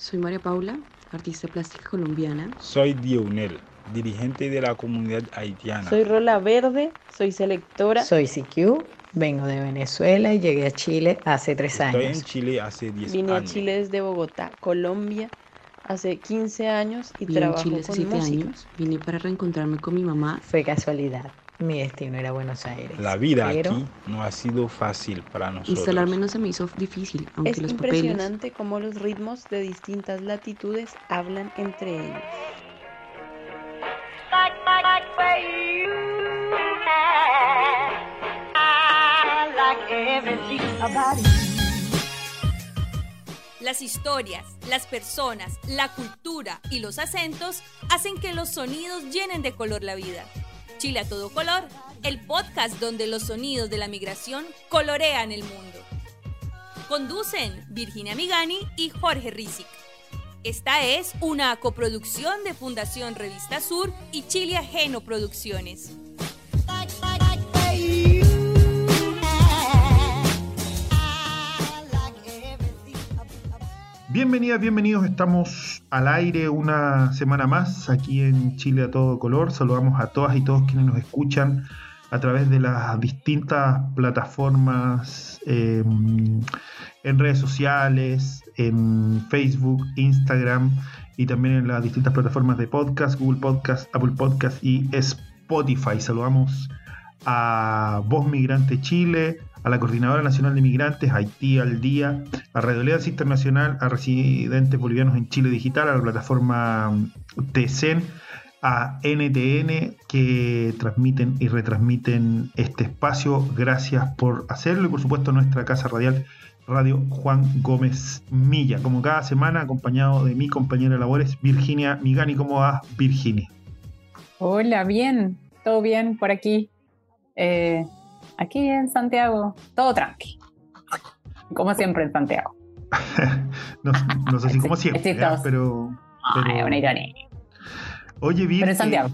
Soy María Paula, artista plástica colombiana. Soy Dionel, dirigente de la comunidad haitiana. Soy Rola Verde, soy selectora. Soy CQ, vengo de Venezuela y llegué a Chile hace tres Estoy años. en Chile hace 10 Vine a años. Chile desde Bogotá, Colombia, hace 15 años y Viví en trabajo Chile hace con 7 música. años. Vine para reencontrarme con mi mamá. Fue casualidad. Mi destino era Buenos Aires. La vida pero aquí no ha sido fácil para nosotros. Instalarme no se me hizo difícil, aunque Es los papeles... impresionante cómo los ritmos de distintas latitudes hablan entre ellos. Las historias, las personas, la cultura y los acentos hacen que los sonidos llenen de color la vida. Chile a todo color, el podcast donde los sonidos de la migración colorean el mundo. Conducen Virginia Migani y Jorge Rizic. Esta es una coproducción de Fundación Revista Sur y Chile Ajeno Producciones. Bienvenidas, bienvenidos. Estamos al aire una semana más aquí en Chile a todo color. Saludamos a todas y todos quienes nos escuchan a través de las distintas plataformas eh, en redes sociales, en Facebook, Instagram y también en las distintas plataformas de podcast, Google Podcast, Apple Podcast y Spotify. Saludamos a Voz Migrante Chile, a la Coordinadora Nacional de Migrantes, Haití al Día, a Radio Internacional, a residentes bolivianos en Chile Digital, a la plataforma TECEN, a NTN que transmiten y retransmiten este espacio. Gracias por hacerlo y por supuesto nuestra casa radial Radio Juan Gómez Milla, como cada semana acompañado de mi compañera de labores Virginia Migani. ¿Cómo va Virginia? Hola, bien, todo bien por aquí. Eh, aquí en Santiago, todo tranqui. Como siempre en Santiago. no, no sé si como siempre. ¿ya? pero, Ay, pero- una ironía. Oye, Vir, Pero en eh, Santiago,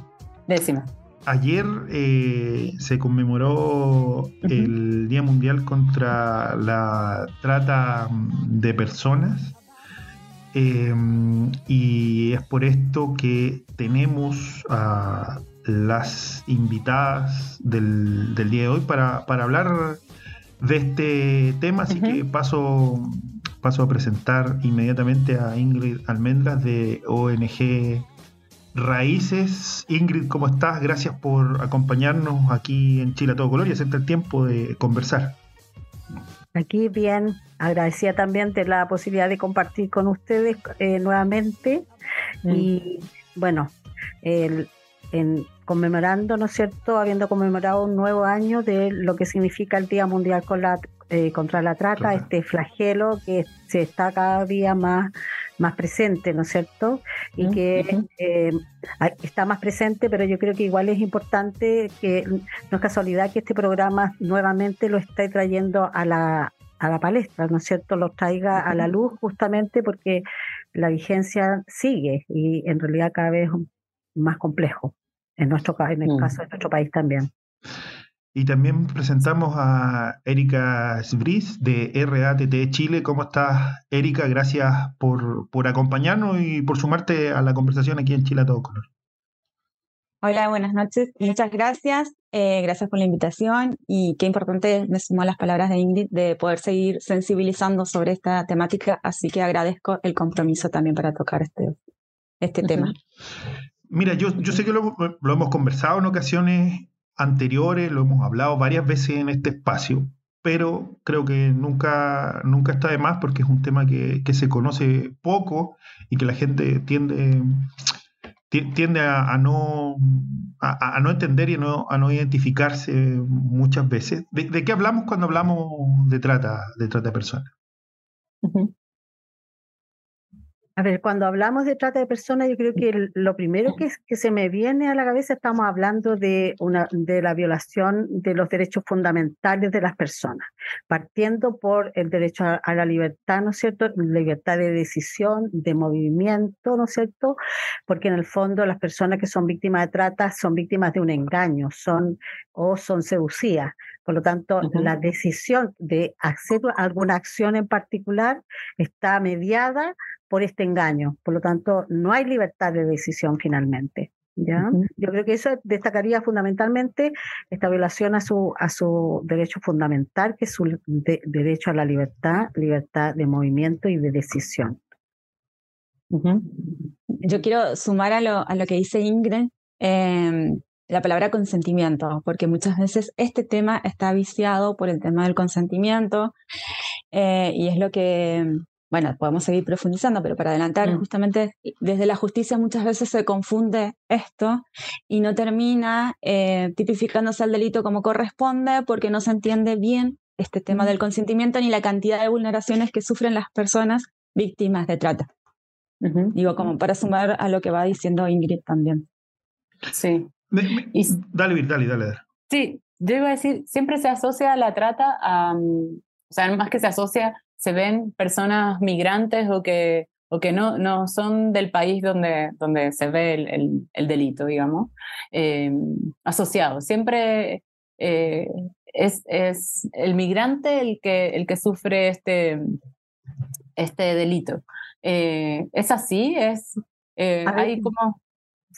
décima. Ayer eh, se conmemoró el Día Mundial contra la Trata de Personas eh, y es por esto que tenemos a las invitadas del, del día de hoy para, para hablar de este tema, así que paso, paso a presentar inmediatamente a Ingrid Almendras de ONG Raíces. Ingrid, ¿cómo estás? Gracias por acompañarnos aquí en Chile a todo color y hacerte el tiempo de conversar. Aquí bien, agradecida también de la posibilidad de compartir con ustedes eh, nuevamente y bueno, el- en, conmemorando, ¿no es cierto?, habiendo conmemorado un nuevo año de lo que significa el Día Mundial con la, eh, contra la Trata, este flagelo que se está cada día más, más presente, ¿no es cierto? Y que eh, está más presente, pero yo creo que igual es importante que no es casualidad que este programa nuevamente lo esté trayendo a la, a la palestra, ¿no es cierto? Lo traiga a la luz justamente porque la vigencia sigue y en realidad cada vez es más complejo en nuestro en el Mm. caso de nuestro país también. Y también presentamos a Erika Sbris de RATT Chile. ¿Cómo estás, Erika? Gracias por, por acompañarnos y por sumarte a la conversación aquí en Chile a todo color. Hola, buenas noches. Muchas gracias. eh, gracias por la invitación y qué importante me sumó a las palabras de Ingrid de poder seguir sensibilizando sobre esta temática, así que agradezco el compromiso también para tocar este, este tema. Mira, yo, yo sé que lo, lo hemos conversado en ocasiones anteriores, lo hemos hablado varias veces en este espacio, pero creo que nunca, nunca está de más porque es un tema que, que se conoce poco y que la gente tiende, ti- tiende a, no, a, no entender y a no, a no identificarse muchas veces. ¿De, qué hablamos cuando hablamos de trata, de trata de personas? Ujú. A ver, cuando hablamos de trata de personas, yo creo que lo primero que, que se me viene a la cabeza estamos hablando de una de la violación de los derechos fundamentales de las personas, partiendo por el derecho a, a la libertad, ¿no es cierto? Libertad de decisión, de movimiento, ¿no es cierto? Porque en el fondo las personas que son víctimas de trata son víctimas de un engaño, son o son seducidas Por lo tanto, la decisión de hacer alguna acción en particular está mediada por este engaño. Por lo tanto, no hay libertad de decisión finalmente. ¿ya? Yo creo que eso destacaría fundamentalmente esta violación a su, a su derecho fundamental, que es su derecho a la libertad, libertad de movimiento y de decisión. Yo quiero sumar a lo, a lo que dice Ingrid, em, la palabra consentimiento, porque muchas veces este tema está viciado por el tema del consentimiento eh, y es lo que, bueno, podemos seguir profundizando, pero para adelantar, Mm. justamente desde la justicia muchas veces se confunde esto y no termina eh, tipificándose el delito como corresponde porque no se entiende bien este tema del consentimiento ni la cantidad de vulneraciones que sufren las personas víctimas de trata. Digo, como para sumar a lo que va diciendo Ingrid también. Sí. Dale, Vir, dale, dale, dale. Sí, yo iba a decir, siempre se asocia la trata a, mm, o sea, más que se asocia, se ven personas migrantes o que, o que no, no son del país donde, donde se ve el, el- el delito, digamos, eh, asociado. Siempre eh, es, es el migrante el que, el que sufre este, este delito. Eh, ¿Es así? ¿Es, eh, hay como...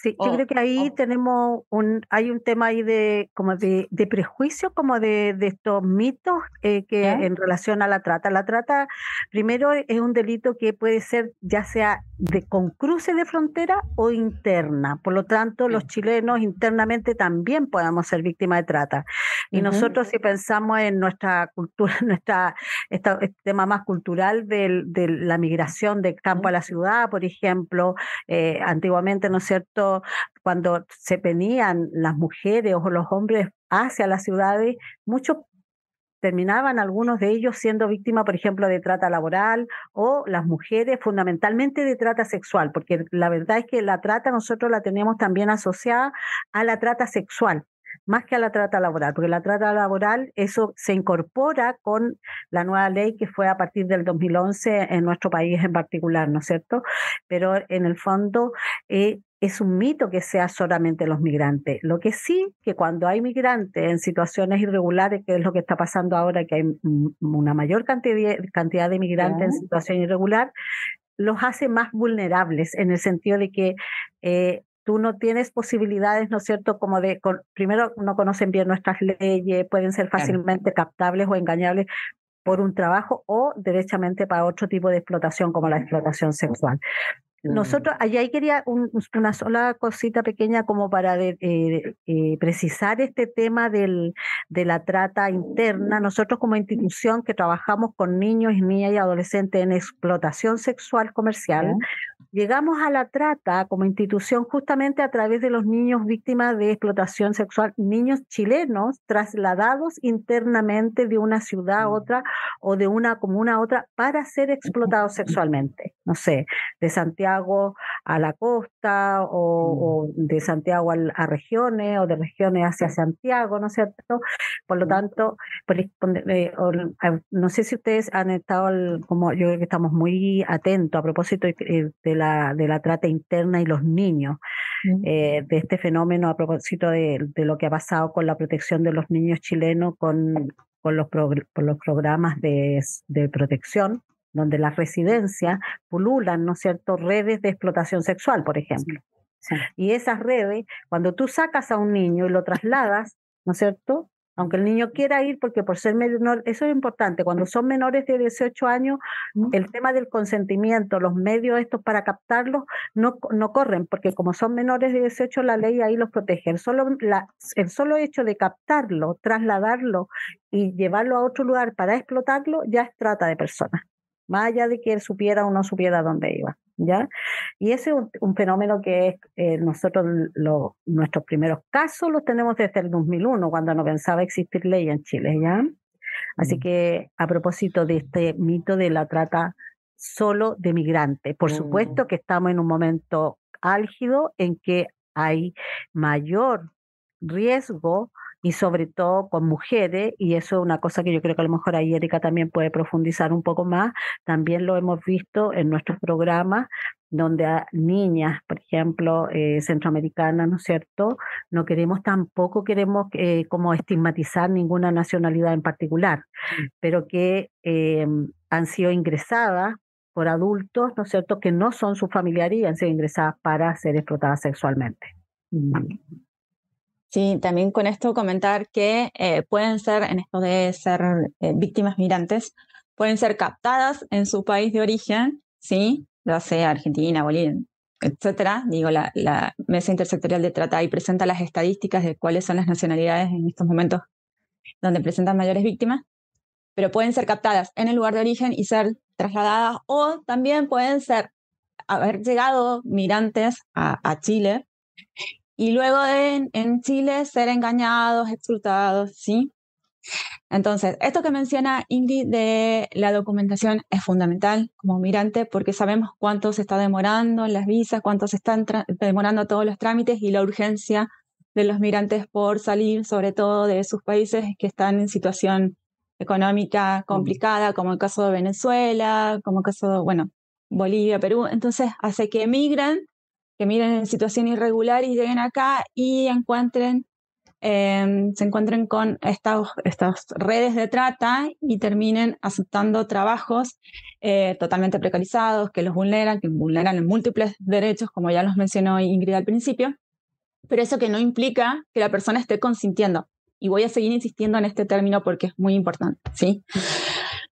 Sí, yo creo que ahí tenemos un, hay un tema ahí de como de, de prejuicio, como de, de estos mitos eh, que en relación a la trata. La trata, primero, es un delito que puede ser ya sea de con cruce de frontera o interna. Por lo tanto, los chilenos internamente también podemos ser víctimas de trata. Y nosotros si pensamos en nuestra cultura, nuestra esta- este tema más cultural del- de la migración del campo a la ciudad, por ejemplo, eh, antiguamente, ¿no es cierto? Cuando se venían las mujeres o los hombres hacia las ciudades, muchos terminaban algunos de ellos siendo víctimas, por ejemplo, de trata laboral o las mujeres fundamentalmente de trata sexual, porque la verdad es que la trata nosotros la tenemos también asociada a la trata sexual más que a la trata laboral, porque la trata laboral, eso se incorpora con la nueva ley que fue a partir del 2011 en nuestro país en particular, ¿no es cierto? Pero en el fondo eh, es un mito que sea solamente los migrantes. Lo que sí, que cuando hay migrantes en situaciones irregulares, que es lo que está pasando ahora, que hay una mayor cantidad, de migrantes en situación irregular, los hace más vulnerables en el sentido de que eh, tú no tienes posibilidades, ¿no es cierto?, como de, con- primero no conocen bien nuestras leyes, pueden ser fácilmente captables o engañables por un trabajo o derechamente para otro tipo de explotación como la explotación sexual. Nosotros, allá ahí quería un- una sola cosita pequeña como para de- eh, eh, precisar este tema del, de la trata interna. Nosotros como institución que trabajamos con niños y niñas y adolescentes en explotación sexual comercial, llegamos a la trata como institución justamente a través de los niños víctimas de explotación sexual, niños chilenos trasladados internamente de una ciudad a otra o de una comuna a otra para ser explotados sexualmente. No sé, de Santiago a la costa o, o de Santiago al- a, regiones o de regiones hacia Santiago, ¿no es cierto? Por lo tanto, ej- pon- eh, a- no sé si ustedes han estado, como yo creo que estamos muy atentos a propósito de, eh, de la, de la trata interna y los niños, eh, de este fenómeno a propósito de, de lo que ha pasado con la protección de los niños chilenos con, con, los, progr- con los programas de, de protección, donde las residencias pululan, ¿no es cierto?, redes de explotación sexual, por ejemplo. Y esas redes, cuando tú sacas a un niño y lo trasladas, ¿no es cierto? Aunque el niño quiera ir, porque por ser menor, eso es importante, cuando son menores de 18 años, el tema del consentimiento, los medios estos para captarlos, no, no corren, porque como son menores de 18, la ley ahí los protege. El solo, la- el solo hecho de captarlo, trasladarlo y llevarlo a otro lugar para explotarlo, ya es trata de personas, más allá de que él supiera o no supiera dónde iba. ¿Ya? Y ese es un, un fenómeno que es, eh, nosotros lo- nuestros primeros casos los tenemos desde el 2001, cuando no pensaba existir ley en Chile, ¿ya? Así que a propósito de este mito de la trata solo de migrantes, por supuesto que estamos en un momento álgido en que hay mayor riesgo y sobre todo con mujeres, y eso es una cosa que yo creo que a lo mejor ahí Erika también puede profundizar un poco más, también lo hemos visto en nuestros programas, donde a niñas, por ejemplo, eh, centroamericanas, ¿no es cierto? No queremos tampoco, queremos eh, como estigmatizar ninguna nacionalidad en particular, pero que eh, han sido ingresadas por adultos, ¿no es cierto?, que no son sus familiares y han sido ingresadas para ser explotadas sexualmente. Sí, también con esto comentar que eh, pueden ser, en esto de ser eh, víctimas migrantes, pueden ser captadas en su país de origen, ¿sí? Ya sea Argentina, Bolivia, etcétera. Digo, la, la Mesa Intersectorial de Trata ahí presenta las estadísticas de cuáles son las nacionalidades en estos momentos donde presentan mayores víctimas, pero pueden ser captadas en el lugar de origen y ser trasladadas, o también pueden ser haber llegado migrantes a, a Chile y luego en, en Chile ser engañados, explotados, ¿sí? Entonces, esto que menciona Ingrid de la documentación es fundamental como migrante porque sabemos cuánto se está demorando en las visas, cuánto se están demorando todos los trámites y la urgencia de los migrantes por salir, sobre todo de sus países que están en situación económica complicada, como el caso de Venezuela, como el caso de, bueno, Bolivia, Perú. Entonces, hace que emigren que miren en situación irregular y lleguen acá y em, se encuentren con estas, redes de trata y terminen aceptando trabajos eh, totalmente precarizados, que los vulneran, que vulneran múltiples derechos, como ya los mencionó Ingrid al principio, pero eso que no implica que la persona esté consintiendo. Y voy a seguir insistiendo en este término porque es muy importante, ¿sí?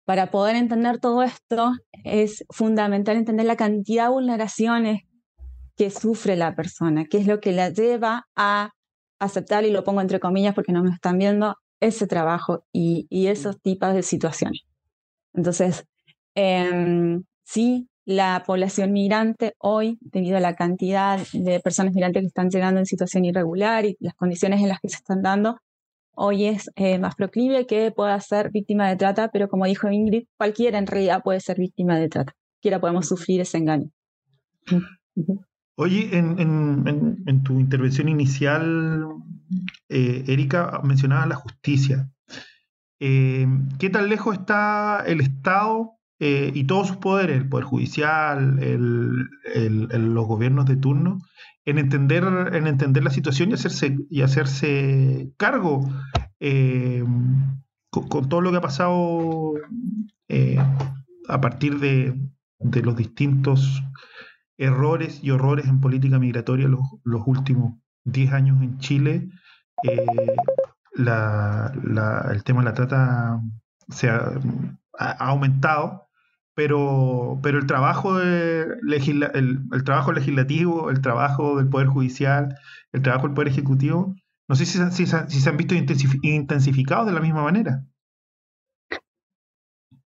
Para poder entender todo esto, es fundamental entender la cantidad de vulneraciones que sufre la persona, qué es lo que la lleva a aceptar, y lo pongo entre comillas porque no me están viendo, ese trabajo y, esos tipos de situaciones. Entonces, em, sí, la población migrante hoy, debido a la cantidad de personas migrantes que están llegando en situación irregular y las condiciones en las que se están dando, hoy es eh, más proclive que pueda ser víctima de trata, pero como dijo Ingrid, cualquiera en realidad puede ser víctima de trata, cualquiera podemos sufrir ese engaño. Oye, en, tu intervención inicial, eh, Erika, mencionaba la justicia. Eh, ¿Qué tan lejos está el Estado eh, y todos sus poderes, el Poder Judicial, los gobiernos de turno, en entender, en entender la situación y hacerse, y hacerse cargo con, todo lo que ha pasado a partir de los distintos errores y horrores en política migratoria los, últimos 10 años en Chile, eh, el tema de la trata se ha, aumentado, pero, pero el, trabajo de el, trabajo legislativo, el trabajo del Poder Judicial, el trabajo del Poder Ejecutivo, no sé si, si, si se han visto intensificados de la misma manera.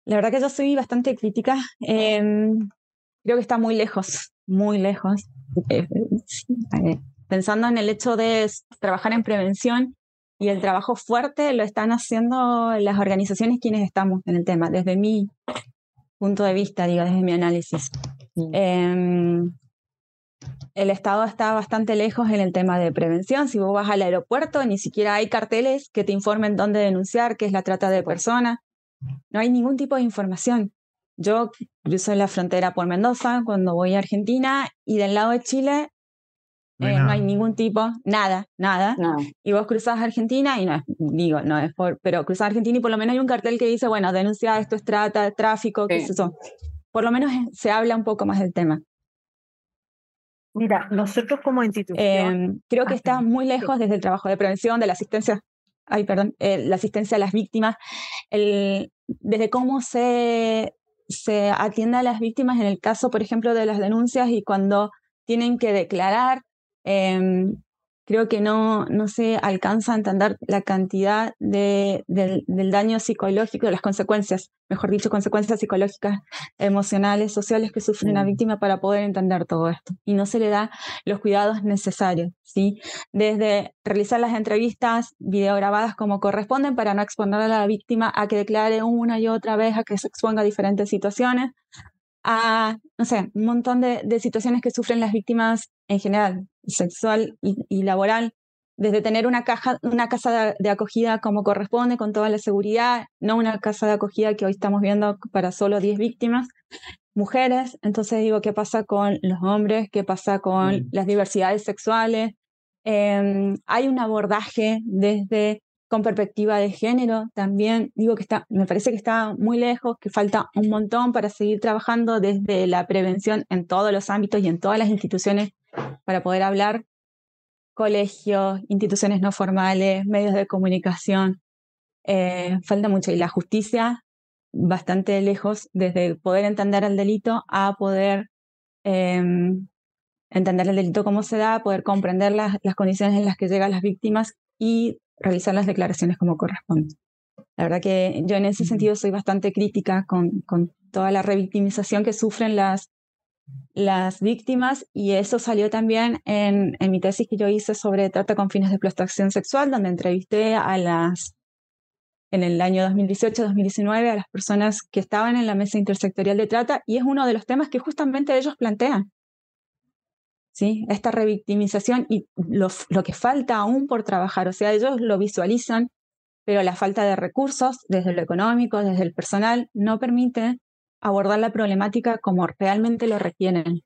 La verdad que yo soy bastante crítica. Em, creo que está muy lejos, muy lejos. Eh, eh, pensando en el hecho de trabajar en prevención y el trabajo fuerte lo están haciendo las organizaciones quienes estamos en el tema, desde mi punto de vista, digo, desde mi análisis. Em, el Estado está bastante lejos en el tema de prevención. Si vos vas al aeropuerto, ni siquiera hay carteles que te informen dónde denunciar, qué es la trata de personas. No hay ningún tipo de información. Yo cruzo la frontera por Mendoza cuando voy a Argentina y del lado de Chile no hay, eh, ningún tipo, nada, nada. Y vos cruzás Argentina y no es, digo, no es por, pero cruzás Argentina y por lo menos hay un cartel que dice, bueno, denuncia esto es trata, tráfico, qué es eso. Por lo menos se habla un poco más del tema. Mira, nosotros como institución... Em, creo que está muy lejos desde el trabajo de prevención, de la asistencia, ay, perdón, eh, la asistencia a las víctimas, el, desde cómo se se atiende a las víctimas en el caso, por ejemplo, de las denuncias y cuando tienen que declarar. Em, creo que no, no se alcanza a entender la cantidad de, del, daño psicológico, de las consecuencias, mejor dicho, consecuencias psicológicas, emocionales, sociales que sufre una mm. víctima para poder entender todo esto. Y no se le da los cuidados necesarios, ¿sí? Desde realizar las entrevistas videograbadas como corresponden para no exponer a la víctima a que declare una y otra vez, a que se exponga a diferentes situaciones, a, no sé, un montón de, de situaciones que sufren las víctimas en general, sexual y, laboral, desde tener una, caja, una casa de, acogida como corresponde, con toda la seguridad, no una casa de acogida que hoy estamos viendo para solo 10 víctimas, mujeres, entonces digo, ¿qué pasa con los hombres? ¿Qué pasa con Mm. las diversidades sexuales? Em, hay un abordaje desde con perspectiva de género también, digo que está, me parece que está muy lejos, que falta un montón para seguir trabajando desde la prevención en todos los ámbitos y en todas las instituciones para poder hablar colegios, instituciones no formales, medios de comunicación. Eh, falta mucho y la justicia bastante lejos desde poder entender el delito a poder em, entender el delito cómo se da, poder comprender las, las condiciones en las que llegan las víctimas y realizar las declaraciones como corresponde. La verdad que yo en ese sentido soy bastante crítica con, con toda la revictimización que sufren las, las víctimas y eso salió también en, en mi tesis que yo hice sobre trata con fines de explotación sexual, donde entrevisté a las en el año 2018-2019 a las personas que estaban en la mesa intersectorial de trata y es uno de los temas que justamente ellos plantean. ¿Sí? Esta revictimización y lo, lo que falta aún por trabajar, o sea, ellos lo visualizan, pero la falta de recursos, desde lo económico, desde el personal, no permite abordar la problemática como realmente lo requieren.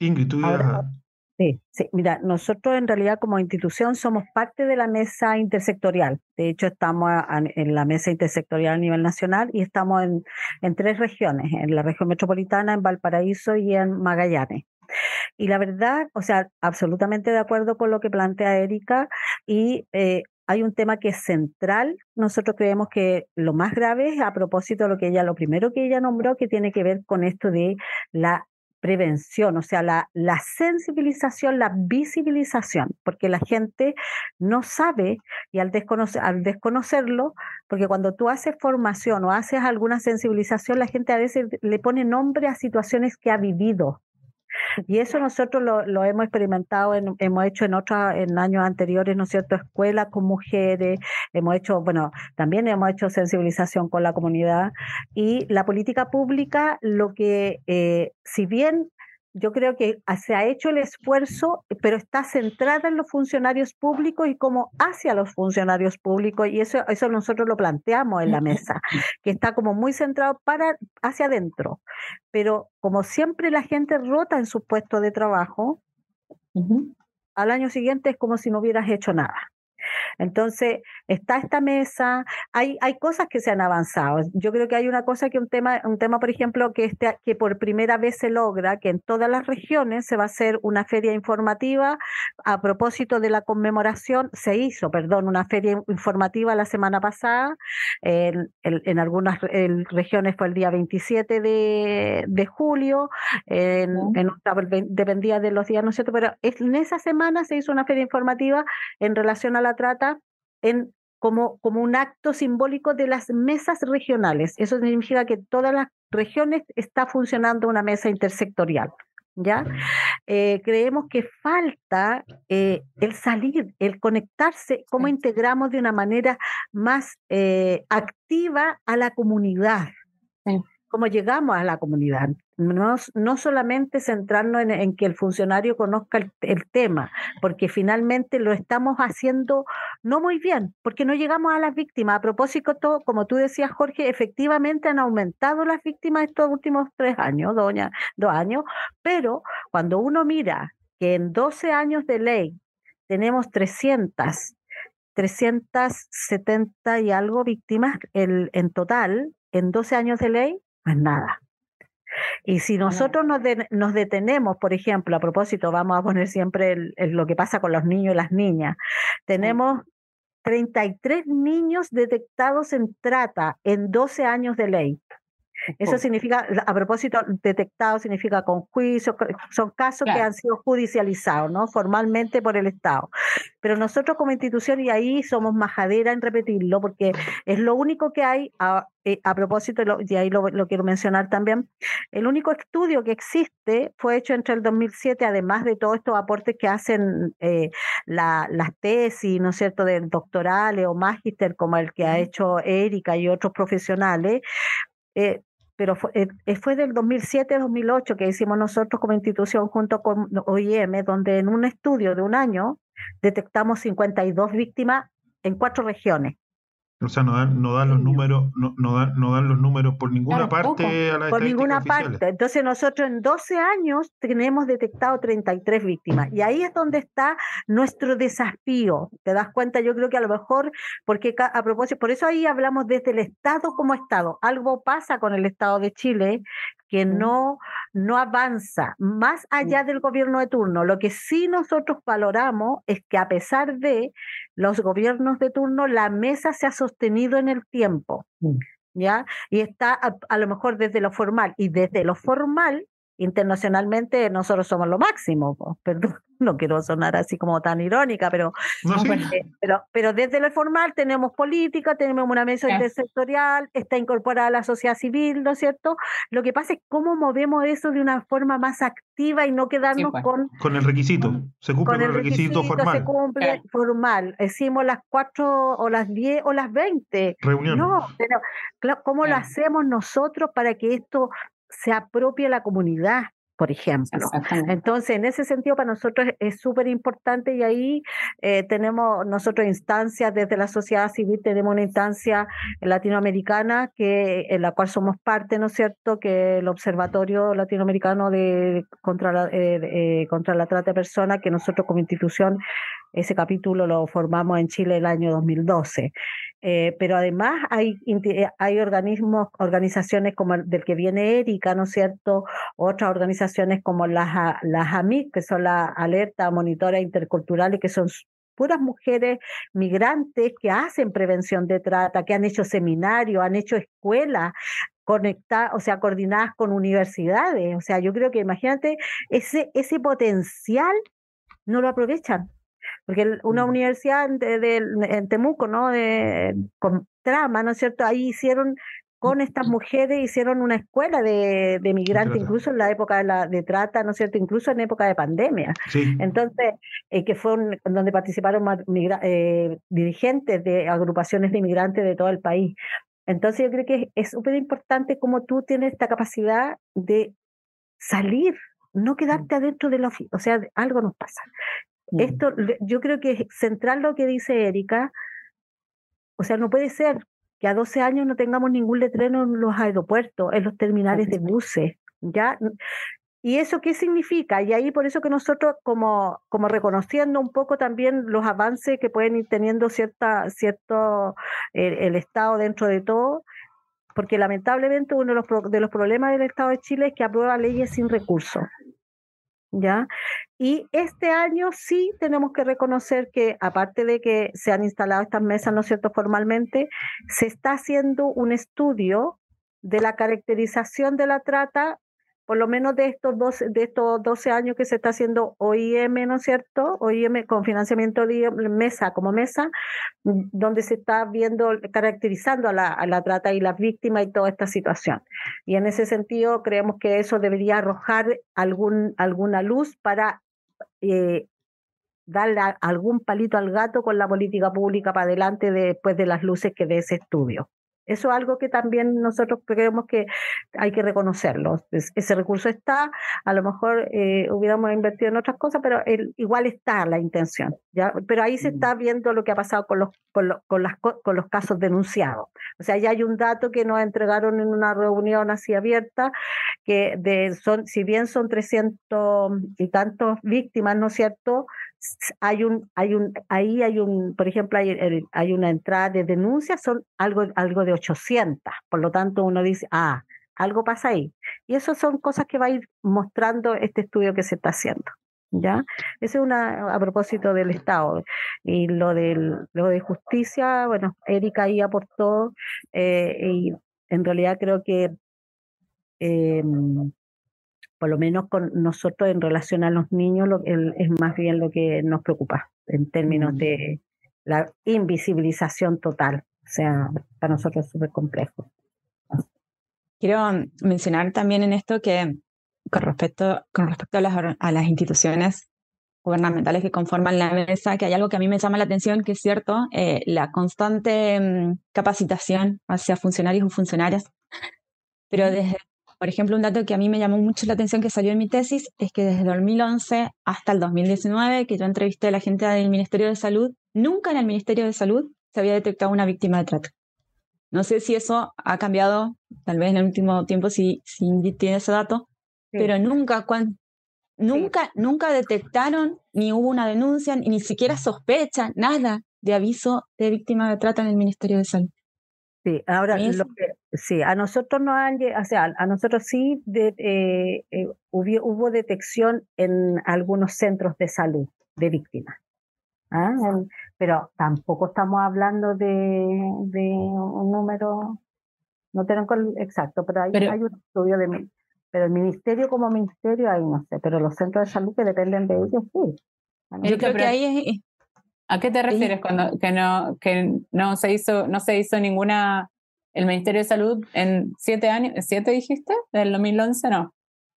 Ingrid, tú ibas Ahora, a- Sí, sí, mira, nosotros en realidad como institución somos parte de la mesa intersectorial. De hecho, estamos en la mesa intersectorial a nivel nacional y estamos en, en tres regiones, en la región metropolitana, en Valparaíso y en Magallanes. Y la verdad, o sea, absolutamente de acuerdo con lo que plantea Erika y eh, hay un tema que es central. Nosotros creemos que lo más grave es a propósito de lo que ella, lo primero que ella nombró, que tiene que ver con esto de la prevención, o sea, la, la sensibilización, la visibilización, porque la gente no sabe y al, al desconocerlo, porque cuando tú haces formación o haces alguna sensibilización, la gente a veces le pone nombre a situaciones que ha vivido. Y eso nosotros lo, lo hemos experimentado, en- hemos hecho en otros, en años anteriores, ¿no es cierto?, escuelas con mujeres, hemos hecho, bueno, también hemos hecho sensibilización con la comunidad y la política pública, lo que, eh, si bien yo creo que se ha hecho el esfuerzo, pero está centrada en los funcionarios públicos y como hacia los funcionarios públicos, y eso, eso nosotros lo planteamos en la mesa, que está como muy centrado para hacia adentro. Pero como siempre la gente rota en su puesto de trabajo, al año siguiente es como si no hubieras hecho nada. Entonces, está esta mesa, hay, hay cosas que se han avanzado. Yo creo que hay una cosa que un tema, un tema, por ejemplo, que, este, que por primera vez se logra, que en todas las regiones se va a hacer una feria informativa a propósito de la conmemoración, se hizo, perdón, una feria informativa la semana pasada, en, en- en algunas en regiones fue el día 27 de, de julio, en, dependía de los días, ¿no es cierto? Pero en esa semana se hizo una feria informativa en relación a la trata en, como, como un acto simbólico de las mesas regionales. Eso significa que todas las regiones está funcionando una mesa intersectorial. ¿Ya? Eh, creemos que falta eh, el salir, el conectarse, cómo integramos de una manera más eh, activa a la comunidad, cómo llegamos a la comunidad. No, no solamente centrarnos en, en que el funcionario conozca el, el tema, porque finalmente lo estamos haciendo no muy bien, porque no llegamos a las víctimas. A propósito, todo, como tú decías, Jorge, efectivamente han aumentado las víctimas estos últimos tres años, doña, dos años, pero cuando uno mira que en 12 años de ley tenemos 300, 370 y algo víctimas el- en total, en 12 años de ley, es nada. Y si nosotros nos, de- nos detenemos, por ejemplo, a propósito, vamos a poner siempre el- el- lo que pasa con los niños y las niñas, tenemos 33 niños detectados en trata en 12 años de ley. Eso significa, a propósito, detectado significa con juicio, son casos que han sido judicializados, ¿no? Formalmente por el Estado. Pero nosotros como institución, y ahí somos majadera en repetirlo, porque es lo único que hay, a, eh, a propósito, y ahí lo, lo quiero mencionar también, el único estudio que existe fue hecho entre el 2007, además de todos estos aportes que hacen eh, la- las tesis, ¿no es cierto?, de doctorales o magíster, como el que ha hecho Erika y otros profesionales, eh, pero fue, eh, eh, fue del 2007-2008 que hicimos nosotros como institución junto con OIM, donde en un estudio de un año detectamos 52 víctimas en cuatro regiones. O sea, no dan, no dan los números, no, no dan, no dan los números por ninguna parte a las por ninguna oficiales. parte. Entonces nosotros en 12 años tenemos detectado 33 víctimas y ahí es donde está nuestro desafío. ¿Te das cuenta? Yo creo que a lo mejor, porque a propósito, por eso ahí hablamos desde el Estado como Estado. Algo pasa con el Estado de Chile que no, no avanza más allá del gobierno de turno. Lo que sí nosotros valoramos es que a pesar de los gobiernos de turno, la mesa se ha sostenido en el tiempo. ¿ya? Y está a, a lo mejor desde lo formal y desde lo formal, internacionalmente nosotros somos lo máximo, perdón, no quiero sonar así como tan irónica, pero, No, sí. pero, pero desde lo formal tenemos política, tenemos una mesa intersectorial, está incorporada la sociedad civil, ¿no es cierto? Lo que pasa es cómo movemos eso de una forma más activa y no quedarnos pues. con Con el requisito. Se cumple con el requisito, formal. se cumple formal. Decimos las cuatro o las diez o las veinte. Reunión. No, pero ¿cómo lo hacemos nosotros para que esto se apropie a la comunidad, por ejemplo? Entonces, en ese sentido, para nosotros es- súper importante y ahí eh, tenemos nosotros instancias desde la sociedad civil, tenemos una instancia latinoamericana que en la cual somos parte, ¿no es cierto?, que el Observatorio Latinoamericano de contra la, eh, eh, contra la trata de personas, que nosotros como institución ese capítulo lo formamos en Chile el año 2012. Eh, pero además hay, eh, hay organismos, organizaciones como el del que viene Erika, ¿no es cierto? Otras organizaciones como las, las AMIC, que son la Alerta Monitora Intercultural y que son puras mujeres migrantes que hacen prevención de trata, que han hecho seminarios, han hecho escuelas conectadas, o sea, coordinadas con universidades. O sea, yo creo que imagínate, ese, ese potencial no lo aprovechan. Porque una universidad en, de- en Temuco, ¿no? De, con trama, ¿no es cierto? Ahí hicieron, con estas mujeres, hicieron una escuela de, de migrantes, trata. incluso en la época de, la, de trata, ¿no es cierto? Incluso en época de pandemia. Sí. Entonces, eh, que fue un- donde participaron migra- eh, dirigentes de agrupaciones de inmigrantes de todo el país. Entonces, yo creo que es súper importante cómo tú tienes esta capacidad de salir, no quedarte adentro de la oficina. O sea, algo nos pasa. Esto, le- yo creo que es central lo que dice Erika. O sea, no puede ser que a 12 años no tengamos ningún letrero en los aeropuertos, en los terminales de buses, ¿ya? ¿Y eso qué significa? Y ahí por eso que nosotros como, como reconociendo un poco también los avances que pueden ir teniendo cierta, cierto el, el Estado dentro de todo, porque lamentablemente uno de los, pro- de los problemas del Estado de Chile es que aprueba leyes sin recursos. ¿Ya? Y este año sí tenemos que reconocer que, aparte de que se han instalado estas mesas, ¿no es cierto?, formalmente, se está haciendo un estudio de la caracterización de la trata, por lo menos de estos 12, de estos 12 años que se está haciendo OIM, ¿no es cierto? OIM con financiamiento de mesa como mesa, donde se está viendo, caracterizando a la, trata y las víctimas y toda esta situación. Y en ese sentido creemos que eso debería arrojar algún, alguna luz para eh, darle algún palito al gato con la política pública para adelante después de las luces que dé ese estudio. Eso es algo que también nosotros creemos que hay que reconocerlo. Es- ese recurso está, a lo mejor eh, hubiéramos invertido en otras cosas, pero el- igual está la intención. ¿ya? Pero ahí se está viendo lo que ha pasado con los, con, lo- con las, co- con los casos denunciados. O sea, ya hay un dato que nos entregaron en una reunión así abierta, que de, son, si bien son 300 y tantos víctimas, ¿no es cierto? Hay un, hay un, ahí hay un, por ejemplo, hay, el- hay una entrada de denuncias, son algo, algo de 800. Por lo tanto, uno dice, ah, algo pasa ahí. Y eso son cosas que va a ir mostrando este estudio que se está haciendo. ¿Ya? Ese es una a propósito del Estado. Y lo del lo de justicia, bueno, Erika ahí aportó, eh, y en realidad creo que eh, por lo menos con nosotros en relación a los niños lo, el- es más bien lo que nos preocupa en términos de la invisibilización total. O sea, para nosotros es súper complejo. Quiero mm, mencionar también en esto que con respecto, con respecto a, las, a las instituciones gubernamentales que conforman la mesa, que hay algo que a mí me llama la atención, que es cierto, eh, la constante mm, capacitación hacia funcionarios o funcionarias. Pero desde, por ejemplo, un dato que a mí me llamó mucho la atención que salió en mi tesis es que desde 2011 hasta el 2019, que yo entrevisté a la gente del Ministerio de Salud, nunca en el Ministerio de Salud se había detectado una víctima de trata. No sé si eso ha cambiado, tal vez en el último tiempo, si, si tiene ese dato, pero nunca, cuan- nunca, nunca detectaron, ni hubo una denuncia, ni, ni siquiera sospecha, nada de aviso de víctima de trata en el Ministerio de Salud. Sí, ahora lo que- sí, a nosotros nos han, o sea, a nosotros sí de, eh, eh, hubo, hubo detección en algunos centros de salud de víctimas. ¿ah? Pero tampoco estamos hablando de, de un número, no tengo el exacto, pero hay, Pero- hay un estudio de pero el ministerio como ministerio ahí no sé, pero los centros de salud que dependen de ellos sí. Yo creo que ahí es, ¿A qué te refieres cuando que no, que no se hizo, no se hizo ninguna el Ministerio de Salud en siete años, siete dijiste? ¿Del 2011 no?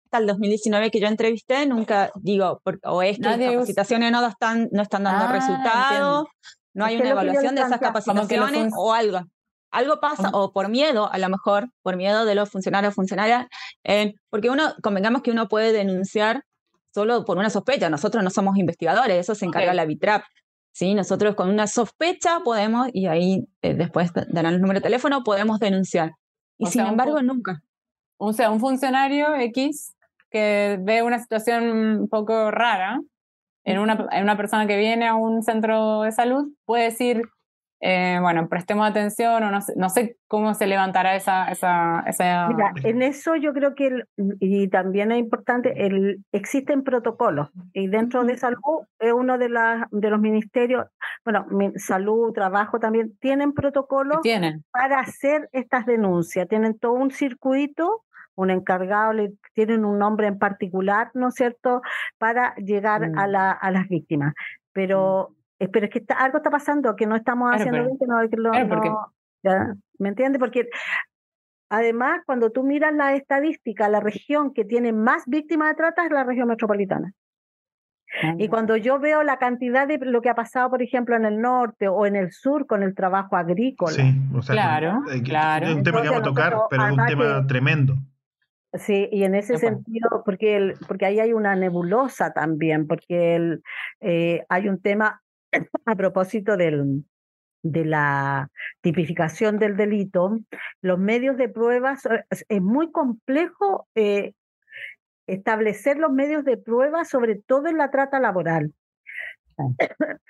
hasta el 2019 que yo entrevisté, nunca digo, por- o es que Nadie las usa- capacitaciones no están, no están dando Ah, resultados, no hay una evaluación de esas capacitaciones fun- o algo. Algo pasa, Como- o por miedo, a lo mejor, por miedo de los funcionarios funcionarias, eh, porque uno, convengamos que uno puede denunciar solo por una sospecha, nosotros no somos investigadores, eso se encarga Ok. la BITRAP. ¿Sí? Nosotros con una sospecha podemos, y ahí eh, después darán el número de teléfono, podemos denunciar. Y O sin sea, embargo, nunca. O sea, un funcionario X que ve una situación un poco rara en una, en una persona que viene a un centro de salud puede decir, eh, bueno, prestemos atención o no sé, no sé cómo se levantará esa... esa, esa... Mira, en eso yo creo que, el- y también es importante, el, existen protocolos y dentro de salud es uno de, las de los ministerios, bueno, salud, trabajo también, tienen protocolos tienen. para hacer estas denuncias, tienen todo un circuito, un encargado, le- tienen un nombre en particular, ¿no es cierto?, para llegar a, Mm. la, a las víctimas. Pero, eh, pero es que está- algo está pasando que no estamos Claro, haciendo pero- bien, que no, que lo- claro, porque- no- ya, ¿me entiendes? Porque además, cuando tú miras la estadística, la región que tiene más víctimas de trata es la región metropolitana. Y cuando yo veo la cantidad de lo que ha pasado, por ejemplo, en el norte o en el sur con el trabajo agrícola, Sí, o sea, Claro, eh, que- claro. es un tema que vamos a Entonces, tocar, pero es un tema que- tremendo. Sí, y en ese sentido, porque, el, porque ahí hay una nebulosa también, porque el, eh, hay un tema a propósito del, de la tipificación del delito, los medios de pruebas, eh, es, muy complejo eh, establecer los medios de prueba, sobre todo en la trata laboral.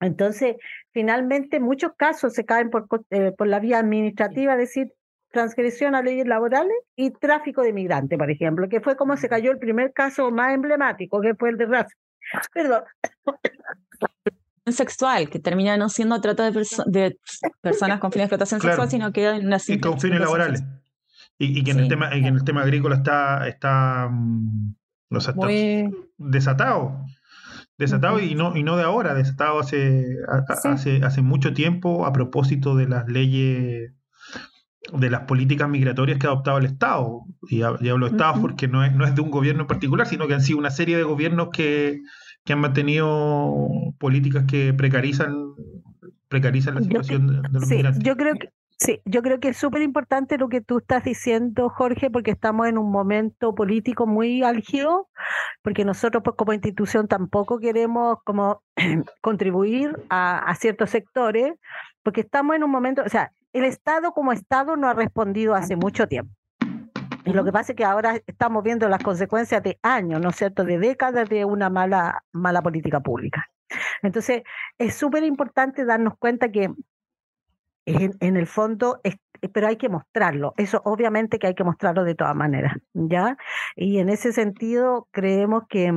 Entonces, finalmente, muchos casos se caen por, eh, por la vía administrativa, es decir, transgresión a leyes laborales y tráfico de migrantes, por ejemplo, que fue como se cayó el primer caso más emblemático, que fue el de raza. Perdón, sexual, que termina no siendo trata de, perso- de personas con fines de explotación Claro. sexual, sino que en una Y con fines laborales. Y, y que en el tema, y que en el tema agrícola está, está, mm, o sea, está Muy... desatado. Desatado y no, y no de ahora, desatado hace, a- a- Sí. hace, hace mucho tiempo a propósito de las leyes, de las políticas migratorias que ha adoptado el Estado. Y, ha- y hablo de Estado porque no es, no es de un gobierno en particular, sino que han sido una serie de gobiernos que, que han mantenido políticas que precarizan, precarizan la Yo situación de, de los Sí, migrantes. yo creo que sí, yo creo que es súper importante lo que tú estás diciendo, Jorge, porque estamos en un momento político muy álgido, porque nosotros pues como institución tampoco queremos como contribuir a, a ciertos sectores, porque estamos en un momento, o sea, el Estado como Estado no ha respondido hace mucho tiempo. Y lo que pasa es que ahora estamos viendo las consecuencias de años, ¿no es cierto?, de décadas de una mala, mala política pública. Entonces, es súper importante darnos cuenta que en, en el fondo, es- pero hay que mostrarlo. Eso obviamente que hay que mostrarlo de todas maneras, ¿ya? Y en ese sentido, creemos que,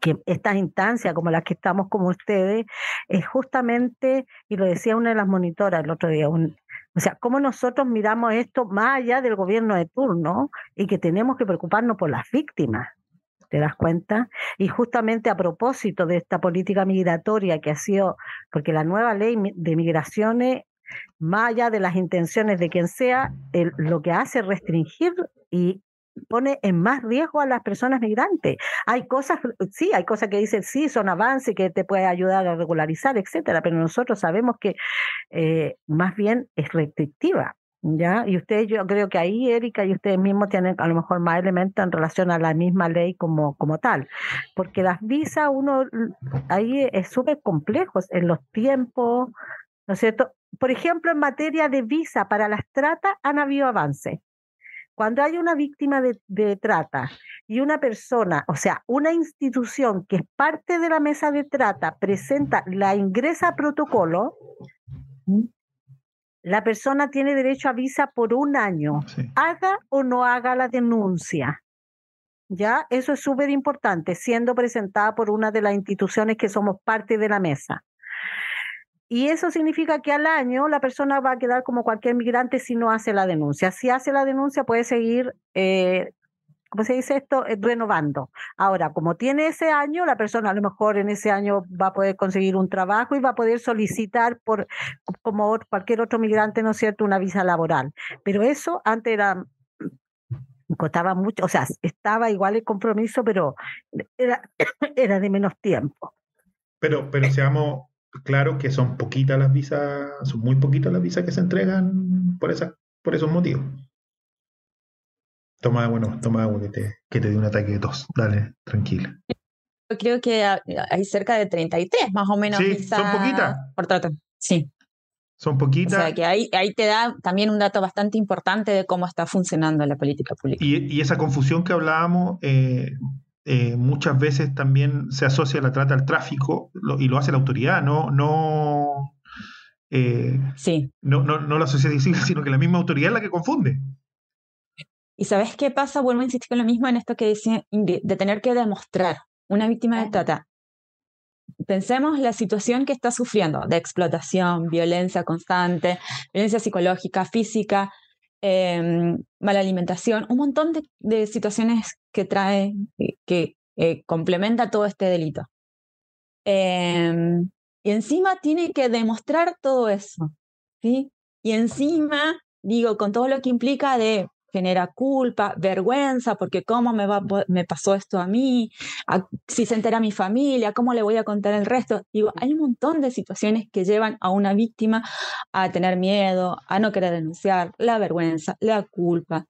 que estas instancias como las que estamos como ustedes, es justamente, y lo decía una de las monitoras el otro día, un- o sea, cómo nosotros miramos esto más allá del gobierno de turno y que tenemos que preocuparnos por las víctimas. ¿Te das cuenta? Y justamente a propósito de esta política migratoria que ha sido, porque la nueva ley de migraciones, más allá de las intenciones de quien sea, el- lo que hace es restringir y pone en más riesgo a las personas migrantes. Hay cosas, sí, hay cosas que dicen sí, son avances que te puede ayudar a regularizar, etcétera, pero nosotros sabemos que eh, más bien es restrictiva. ¿Ya? Y ustedes, yo creo que ahí, Erika, y ustedes mismos tienen a lo mejor más elementos en relación a la misma ley como, como tal. Porque las visas, uno, ahí es súper complejo en los tiempos, ¿no es cierto? Por ejemplo, en materia de visa para las tratas han habido avances. Cuando hay una víctima de, de, trata y una persona, o sea, una institución que es parte de la mesa de trata, presenta, la ingresa a protocolo, la persona tiene derecho a visa por un año, Sí. haga o no haga la denuncia. ¿Ya? Eso es súper importante, siendo presentada por una de las instituciones que somos parte de la mesa. Y eso significa que al año la persona va a quedar como cualquier migrante si no hace la denuncia. Si hace la denuncia puede seguir, eh, ¿cómo se dice esto? Eh, renovando. Ahora, como tiene ese año, la persona a lo mejor en ese año va a poder conseguir un trabajo y va a poder solicitar por como cualquier otro migrante, ¿no es cierto?, una visa laboral. Pero eso antes era costaba mucho, o sea, estaba igual el compromiso, pero era, era de menos tiempo. Pero, pero seamos claros que son poquitas las visas, son muy poquitas las visas que se entregan por esa, por esos motivos. Toma agua, no, toma agua que te, que te dé un ataque de tos. Dale, tranquila. Yo creo que ha- hay cerca de 33 más o menos Sí, son poquitas. por trata. Sí. Son O poquitas. sea que ahí, ahí te da también un dato bastante importante de cómo está funcionando la política pública. Y, y esa confusión que hablábamos eh, eh, muchas veces también se asocia la trata al tráfico lo- y lo hace la autoridad, no, no, eh, Sí. no, no, no la sociedad civil, sino que la misma autoridad es la que confunde. ¿Y sabes qué pasa? Vuelvo a insistir con lo mismo en esto que decía Ingrid, de tener que demostrar una víctima de trata. Pensemos la situación que está sufriendo de explotación, violencia constante, violencia psicológica, física, em, mala alimentación, un montón de, de situaciones que trae, eh, que eh, complementa todo este delito. Em, y encima tiene que demostrar todo eso, ¿sí? Y encima, digo, con todo lo que implica de genera culpa, vergüenza, porque cómo me, va, me pasó esto a mí, A- si se entera mi familia, cómo le voy a contar el resto. Digo, hay un montón de situaciones que llevan a una víctima a tener miedo, a no querer denunciar, la vergüenza, la culpa.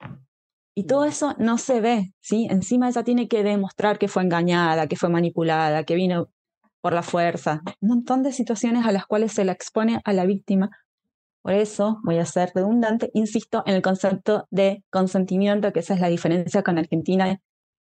Y todo eso no se ve, ¿sí? Encima ella tiene que demostrar que fue engañada, que fue manipulada, que vino por la fuerza. Un montón de situaciones a las cuales se la expone a la víctima por eso voy a ser redundante, insisto en el concepto de consentimiento, que esa es la diferencia con Argentina,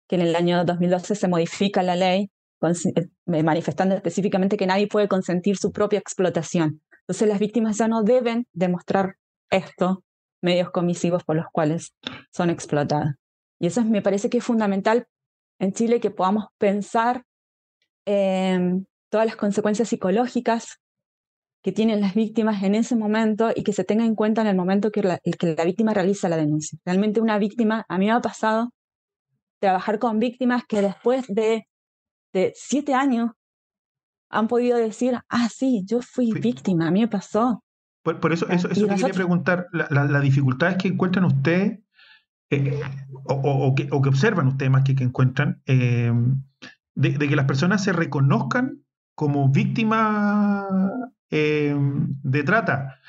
que en el año 2012 se modifica la ley, eh, manifestando específicamente que nadie puede consentir su propia explotación. Entonces las víctimas ya no deben demostrar esto, medios comisivos por los cuales son explotadas. Y eso es- me parece que es fundamental en Chile que podamos pensar en todas las consecuencias psicológicas que tienen las víctimas en ese momento y que se tenga en cuenta en el momento que la, que la víctima realiza la denuncia. Realmente una víctima, a mí me ha pasado trabajar con víctimas que después de, de siete años han podido decir, ah, sí, yo fui víctima, a mí me pasó. Por, por eso, eso, eso te quería preguntar, la- la- las dificultades que encuentran ustedes, eh, o, o- o que, o que observan ustedes más que que encuentran, eh, de, de que las personas se reconozcan como víctimas eh, de trata.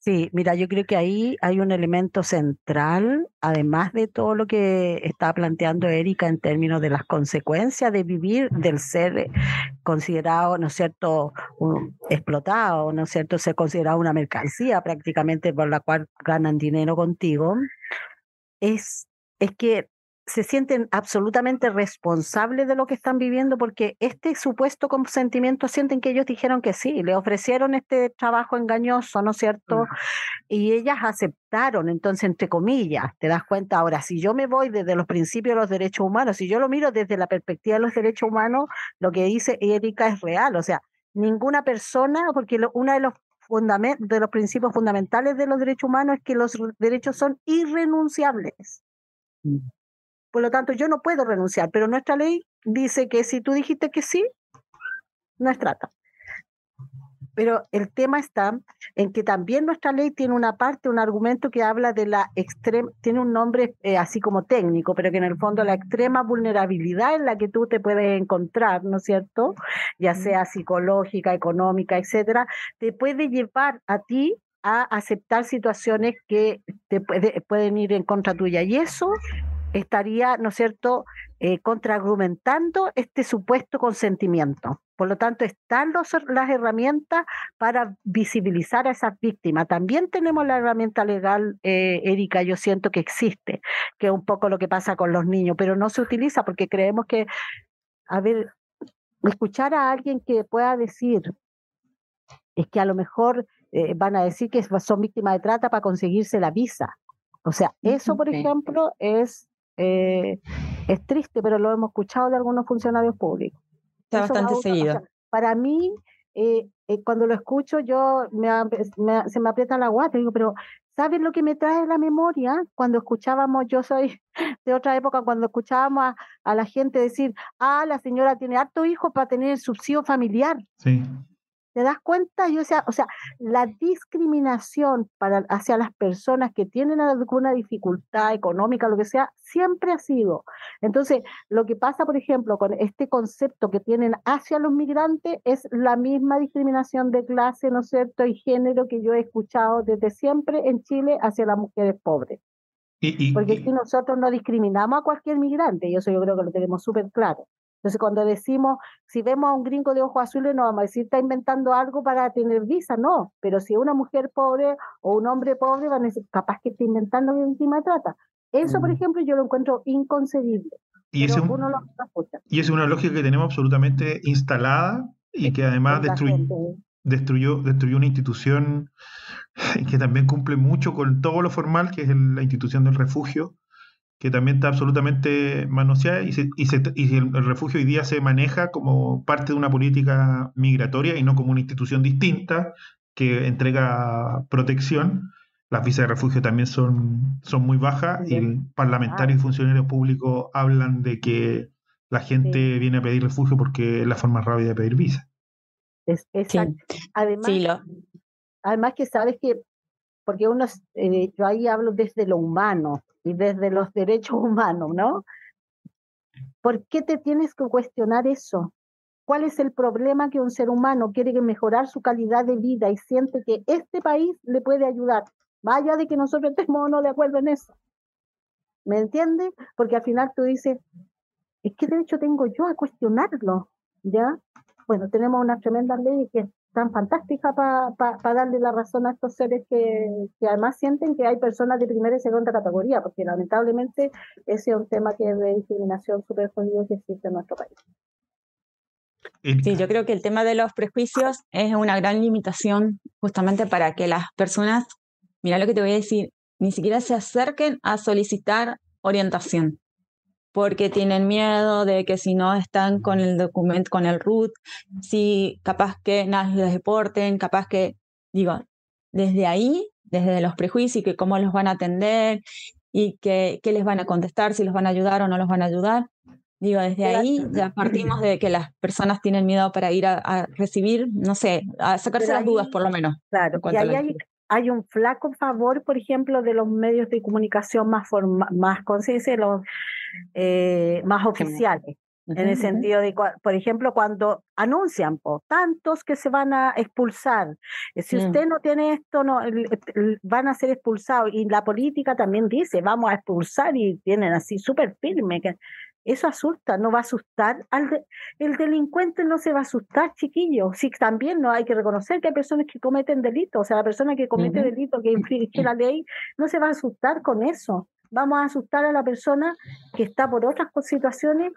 Sí, mira, yo creo que ahí hay un elemento central, además de todo lo que está planteando Erika en términos de las consecuencias de vivir, del ser eh, considerado, ¿no es cierto?, explotado, ¿no es cierto?, ser considerado una mercancía prácticamente por la cual ganan dinero contigo, es, es que se sienten absolutamente responsables de lo que están viviendo porque este supuesto consentimiento sienten que ellos dijeron que sí, le ofrecieron este trabajo engañoso, ¿no es cierto? Y ellas aceptaron, entonces, entre comillas, te das cuenta ahora, si yo me voy desde los principios de los derechos humanos, si yo lo miro desde la perspectiva de los derechos humanos, lo que dice Erika es real, o sea, ninguna persona, porque lo- uno de los de los principios fundamentales de los derechos humanos es que los derechos son irrenunciables. Por lo tanto, yo no puedo renunciar, pero nuestra ley dice que si tú dijiste que sí, no es trata. Pero el tema está en que también nuestra ley tiene una parte, un argumento que habla de la extrema, tiene un nombre eh, así como técnico, pero que en el fondo la extrema vulnerabilidad en la que tú te puedes encontrar, ¿no es cierto? Ya sea psicológica, económica, etcétera, te puede llevar a ti a aceptar situaciones que te puede- pueden ir en contra tuya. Y eso estaría, ¿no es cierto?, eh, contraargumentando este supuesto consentimiento. Por lo tanto, están los- las herramientas para visibilizar a esas víctimas. También tenemos la herramienta legal, eh, Erika, yo siento que existe, que es un poco lo que pasa con los niños, pero no se utiliza porque creemos que, a ver, escuchar a alguien que pueda decir, es que a lo mejor eh, van a decir que son víctimas de trata para conseguirse la visa. O sea, eso, por ejemplo, es, eh, es triste, pero lo hemos escuchado de algunos funcionarios públicos. Está Eso bastante a- o sea, seguido. para mí, eh, eh, cuando lo escucho, yo me, a- me- se me aprieta la guata. Digo, pero ¿sabes lo que me trae la memoria? Cuando escuchábamos, yo soy de otra época, cuando escuchábamos a, a la gente decir, ah, la señora tiene harto hijo para tener el subsidio familiar. Sí. ¿Te das cuenta? Yo, o, sea, o sea, la discriminación para, hacia las personas que tienen alguna dificultad económica, lo que sea, siempre ha sido. Entonces, lo que pasa, por ejemplo, con este concepto que tienen hacia los migrantes es la misma discriminación de clase, ¿no es cierto?, y género que yo he escuchado desde siempre en Chile hacia las mujeres pobres. Y, y- Porque aquí nosotros no discriminamos a cualquier migrante, y eso yo creo que lo tenemos súper claro. Entonces, cuando decimos, si vemos a un gringo de ojos azules, no vamos a decir, está inventando algo para tener visa, no. Pero si una mujer pobre o un hombre pobre, van a decir, capaz que está inventando que encima trata. Eso, por Mm. ejemplo, yo lo encuentro inconcebible. y es un- y es una lógica que tenemos absolutamente instalada y que además destruyó, destruyó una institución que también cumple mucho con todo lo formal, que es el- la institución del refugio, que también está absolutamente manoseada y, se- y, se- y el, el refugio hoy día se maneja como parte de una política migratoria y no como una institución distinta que entrega protección. Las visas de refugio también son, son muy bajas y parlamentarios y funcionarios públicos hablan de que la gente viene a pedir refugio porque es la forma rápida de pedir visa. Es, exacto. Además, Sí, lo, Además que sabes que, porque uno, es- eh, yo ahí hablo desde lo humano y desde los derechos humanos, ¿no? ¿Por qué te tienes que cuestionar eso? ¿Cuál es el problema que un ser humano quiere mejorar su calidad de vida y siente que este país le puede ayudar? Vaya de que nosotros estemos no de acuerdo en eso. ¿Me entiendes? Porque al final tú dices, ¿y qué derecho tengo yo a cuestionarlo? ¿Ya? Bueno, tenemos unas tremendas leyes que están fantásticas para darle la razón a estos seres que, que además sienten que hay personas de primera y segunda categoría, porque lamentablemente ese es un tema que es de discriminación súper jodido que existe en nuestro país. Sí, yo creo que el tema de los prejuicios es una gran limitación justamente para que las personas, mira lo que te voy a decir, ni siquiera se acerquen a solicitar orientación, porque tienen miedo de que si no están con el documento, con el RUT, si capaz que nada, los deporten, capaz que, digo, desde ahí, desde los prejuicios y que cómo los van a atender y que, qué les van a contestar, si los van a ayudar o no los van a ayudar. Digo, desde ahí ya partimos de que las personas tienen miedo para ir a, a recibir, no sé, a sacarse Pero las dudas ahí- por lo menos. Claro, y ahí hay, hay un flaco favor, por ejemplo, de los medios de comunicación más, forma, más, ¿cómo se dice? Los, eh, más oficiales. En el sentido de, por ejemplo, cuando anuncian po, tantos que se van a expulsar, eh, si Mm. usted no tiene esto, no van a ser expulsados. Y la política también dice, vamos a expulsar y tienen así súper firme. Que eso asusta, no va a asustar. Al de- el delincuente no se va a asustar, chiquillo. Sí, también no hay que reconocer que hay personas que cometen delitos. O sea, la persona que comete Ujú. delito, que infringe la ley, no se va a asustar con eso. Vamos a asustar a la persona que está por otras situaciones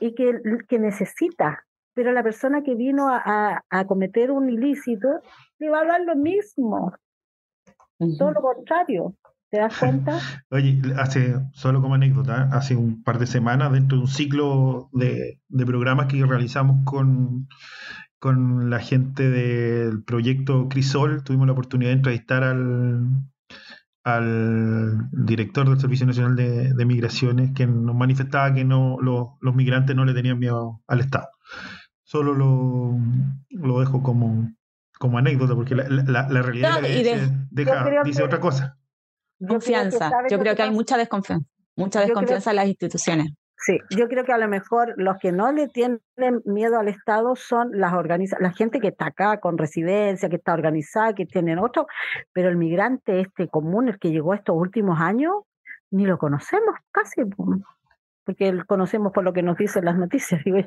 y que, que necesita. Pero la persona que vino a, a- a cometer un ilícito le va a dar lo mismo, todo lo contrario. ¿Te das cuenta? Oye, hace, solo como anécdota, hace un par de semanas, dentro de un ciclo de, de programas que realizamos con, con la gente del proyecto Crisol, tuvimos la oportunidad de entrevistar al, al director del Servicio Nacional de, de Migraciones, que nos manifestaba que no lo- los migrantes no le tenían miedo al Estado. Solo lo, lo dejo como, como anécdota, porque la, la- la realidad No, de la de- deja- dice que- otra cosa. Yo creo que, Confianza. ¿sabes Yo creo que que hay mucha desconfianza, mucha creo- desconfianza en las instituciones. Sí, yo creo que a lo mejor los que no le tienen miedo al Estado son las organiza la gente que está acá con residencia, que está organizada, que tienen otro, pero el migrante este común, el que llegó estos últimos años, ni lo conocemos casi, porque conocemos por lo que nos dicen las noticias, digo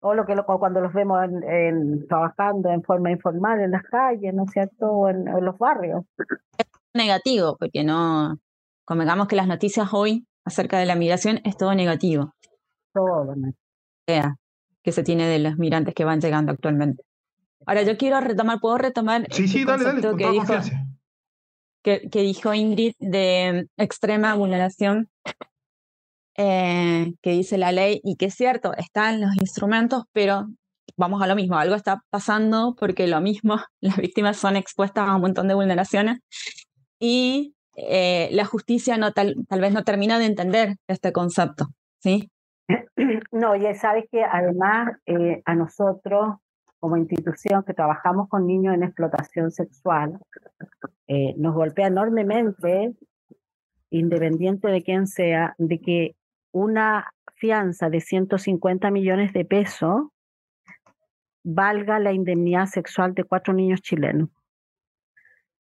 o lo que lo, cuando los vemos en, trabajando en forma informal en las calles, ¿no es cierto? O en, los barrios. Negativo, porque no, convengamos que las noticias hoy acerca de la migración es todo negativo. Todo que se tiene de los migrantes que van llegando actualmente. Ahora yo quiero retomar, ¿puedo retomar sí, sí, dale, dale, con que, dijo, que, que, dijo Ingrid de extrema vulneración eh, que dice la ley y que es cierto, están los instrumentos, pero vamos a lo mismo, algo está pasando porque lo mismo, las víctimas son expuestas a un montón de vulneraciones y eh, la justicia no tal, tal vez no termina de entender este concepto, ¿sí? No, ya sabes que además eh, a nosotros como institución que trabajamos con niños en explotación sexual, eh, nos golpea enormemente, independiente de quién sea, de que una fianza de 150 millones de pesos valga la indemnidad sexual de cuatro niños chilenos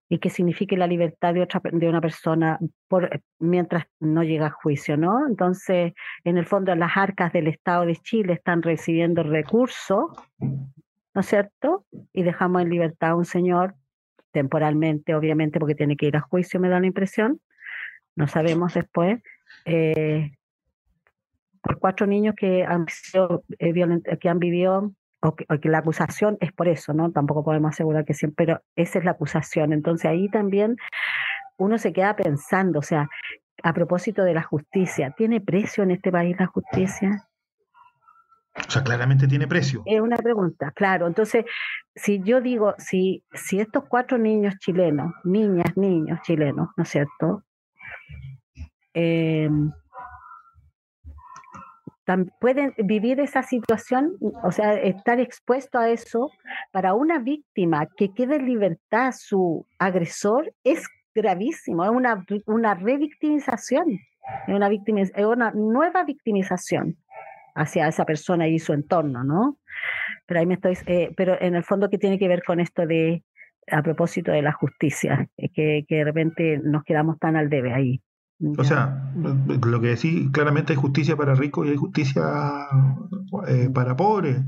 y que signifique la libertad de, otra, de una persona por, eh, mientras no llega a juicio, ¿no? Entonces, en el fondo, las arcas del Estado de Chile están recibiendo recursos, ¿no es cierto? Y dejamos en libertad a un señor, temporalmente, obviamente, porque tiene que ir a juicio, me da la impresión, no sabemos después, eh, por cuatro niños que han, sido, eh, que han vivido o que, la acusación es por eso, ¿no? Tampoco podemos asegurar que siempre, pero esa es la acusación. Entonces ahí también uno se queda pensando, o sea, a propósito de la justicia, ¿tiene precio en este país la justicia? O sea, claramente tiene precio. Es una pregunta, claro. Entonces, si yo digo, si, si estos cuatro niños chilenos, niñas, niños chilenos, ¿no es cierto? Eh, pueden vivir esa situación, o sea, estar expuesto a eso, para una víctima que quede en libertad su agresor es gravísimo, es una, una revictimización, es una, una nueva victimización hacia esa persona y su entorno, ¿no? Pero ahí me estoy, eh, pero en el fondo que tiene que ver con esto de, a propósito de la justicia, que, que de repente nos quedamos tan al debe ahí. O sea, lo que decís, claramente hay justicia para ricos y hay justicia eh, para pobres.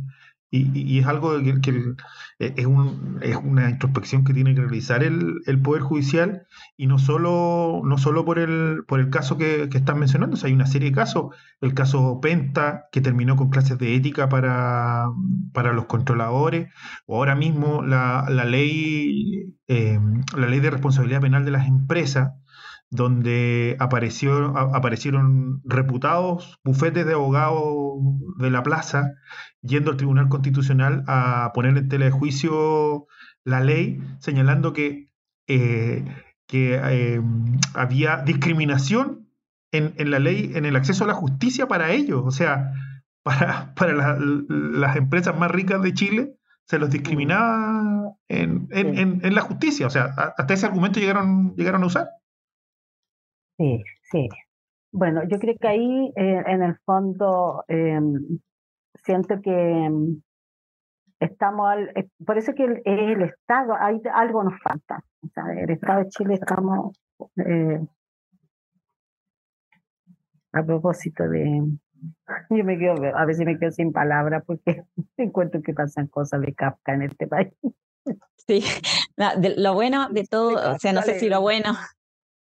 Y, es algo que, eh, es, un, es, una introspección que tiene que realizar el, el, Poder Judicial y no solo, no solo por, el, por el caso que, que están mencionando, o sea, hay una serie de casos. El caso Penta, que terminó con clases de ética para, para los controladores, o ahora mismo la, la ley, eh, la ley de responsabilidad penal de las empresas donde apareció, aparecieron reputados bufetes de abogados de la plaza yendo al Tribunal Constitucional a poner en tela de juicio la ley, señalando que, eh, que eh, había discriminación en, en, la ley, en el acceso a la justicia para ellos. O sea, para, para las empresas más ricas de Chile se los discriminaba en, en, en, la justicia. O sea, hasta ese argumento llegaron, llegaron a usar. Sí, sí. Bueno, yo creo que ahí eh, en el fondo em, siento que estamos, al, eh, por eso que el, el, Estado, hay, algo nos falta. O sea, el Estado de Chile estamos, eh, a propósito de, yo me quedo, a veces me quedo sin palabras porque encuentro que pasan cosas de Kafka en este país. Sí, lo bueno de todo, o sea, no sé si lo bueno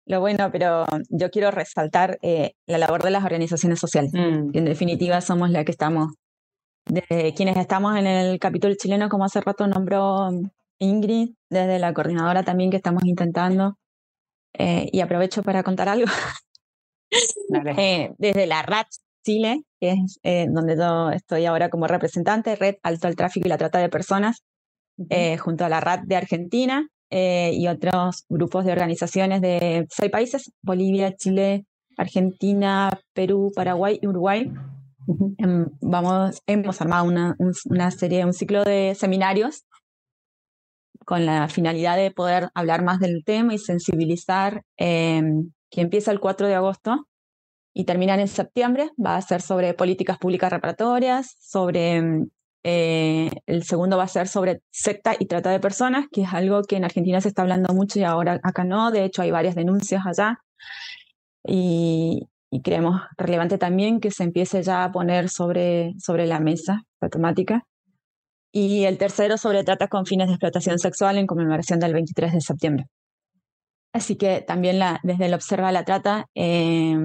lo bueno, pero yo quiero resaltar eh, la labor de las organizaciones sociales. Mm. En definitiva, somos la que estamos, de quienes estamos en el capítulo chileno, como hace rato nombró Ingrid, desde la coordinadora también que estamos intentando. Eh, y aprovecho para contar algo. Eh, desde la RAT Chile, que es donde yo estoy ahora como representante, Red Alto al Tráfico y la Trata de Personas, junto a la RAT de Argentina, eh, y otros grupos de organizaciones de seis países, Bolivia, Chile, Argentina, Perú, Paraguay y Uruguay. Em, vamos, hemos armado una, una, serie, un ciclo de seminarios con la finalidad de poder hablar más del tema y sensibilizar, em, que empieza el 4 de agosto y terminan en septiembre. Va a ser sobre políticas públicas reparatorias, sobre mm, eh, el segundo va a ser sobre secta y trata de personas, que es algo que en Argentina se está hablando mucho y ahora acá no. De hecho, hay varias denuncias allá. Y, creemos relevante también que se empiece ya a poner sobre, sobre la mesa la temática. Y el tercero sobre trata con fines de explotación sexual en conmemoración del 23 de septiembre. Así que también desde el Observa la Trata eh,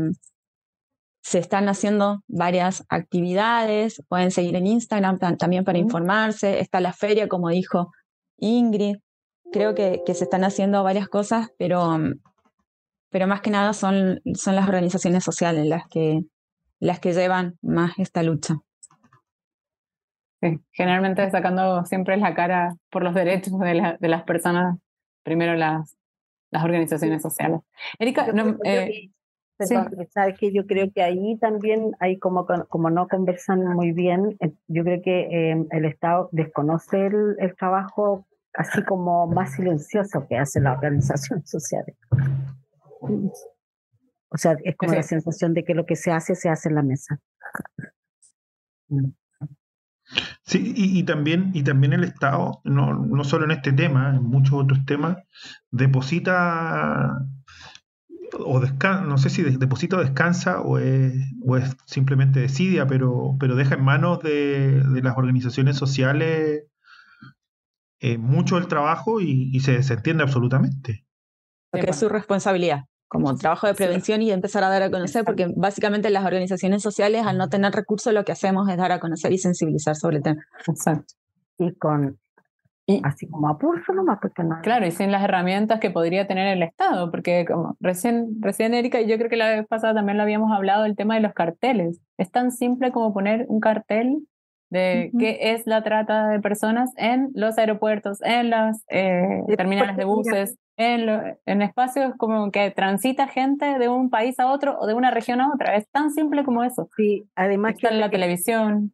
se están haciendo varias actividades, pueden seguir en Instagram también para informarse, está la feria, como dijo Ingrid, creo que, se están haciendo varias cosas, pero, pero más que nada son, son las organizaciones sociales las que, las que llevan más esta lucha. Sí, generalmente sacando siempre la cara por los derechos de, de las personas, primero las, las organizaciones sociales. Erika, no, eh, sabes que yo creo que ahí también hay como, como no conversan muy bien, eh, yo creo que em, el Estado desconoce el, trabajo así como más silencioso que hacen las organizaciones sociales. O sea, es como la sensación de que lo que se hace, se hace en la mesa. Sí, y, y, también, y también el Estado, no, no solo en este tema, en muchos otros temas, deposita o no sé si deposita o descansa o es, o es simplemente desidia, pero, pero deja en manos de, las organizaciones sociales eh, mucho el trabajo y, se desentiende absolutamente. Porque es su responsabilidad, como trabajo de prevención y empezar a dar a conocer, porque básicamente las organizaciones sociales, al no tener recursos, lo que hacemos es dar a conocer y sensibilizar sobre el tema. Exacto. Y con así como a pulso nomás, porque no. Claro, y sin las herramientas que podría tener el Estado, porque como recién, recién Erika, y yo creo que la vez pasada también lo habíamos hablado, el tema de los carteles. Es tan simple como poner un cartel de qué es la trata de personas en los aeropuertos, en las eh, terminales de buses, en, en espacios como que transita gente de un país a otro o de una región a otra. Es tan simple como eso. Sí, además Está que en la televisión.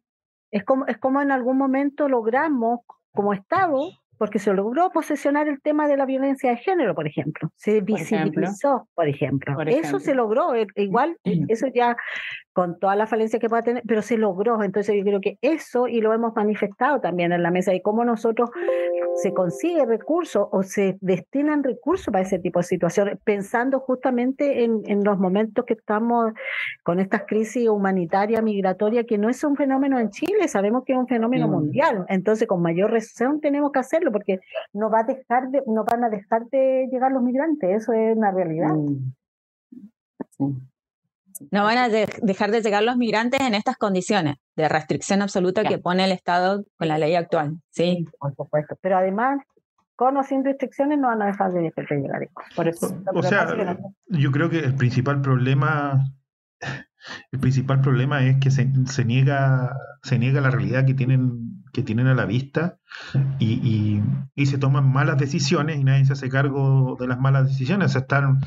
Es como, es como en algún momento logramos como Estado, porque se logró posesionar el tema de la violencia de género, por ejemplo. Se visibilizó, por ejemplo. Eso se logró. Eh, igual, eso ya con toda la falencia que pueda tener, pero se logró. Entonces yo creo que eso, y lo hemos manifestado también en la mesa, y cómo nosotros se consigue recursos o se destinan recursos para ese tipo de situaciones, pensando justamente en, en los momentos que estamos con estas crisis humanitaria, migratoria, que no es un fenómeno en Chile, sabemos que es un fenómeno mundial. Entonces, con mayor razón tenemos que hacerlo, porque no, va a dejar de, no van a dejar de llegar los migrantes, eso es una realidad. Mm. Sí. No van a dejar de llegar los migrantes en estas condiciones de restricción absoluta que pone el Estado con la ley actual. Sí, por supuesto. Pero además, con o sin restricciones, no van a dejar de, llegar. Por eso, o, sea, yo creo que el principal problema, el principal problema es que se, se niega, se niega la realidad que tienen que tienen a la vista y, y, se toman malas decisiones y nadie se hace cargo de las malas decisiones. están,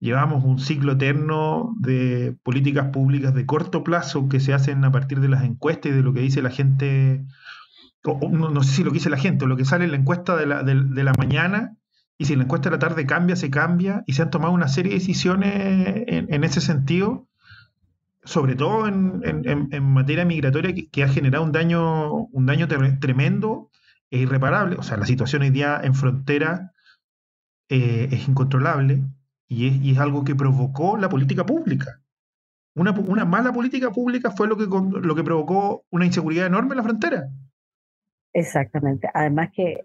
llevamos un ciclo eterno de políticas públicas de corto plazo que se hacen a partir de las encuestas y de lo que dice la gente, no, sé si lo que dice la gente o lo que sale en la encuesta de la, de, la mañana y si la encuesta de la tarde cambia, se cambia y se han tomado una serie de decisiones en, en ese sentido sobre todo en, materia migratoria, que, ha generado un daño, un daño tremendo e irreparable. O sea, la situación hoy día en frontera eh, es incontrolable y es, algo que provocó la política pública. Una, mala política pública fue lo que, lo que provocó una inseguridad enorme en la frontera. Exactamente. Además que,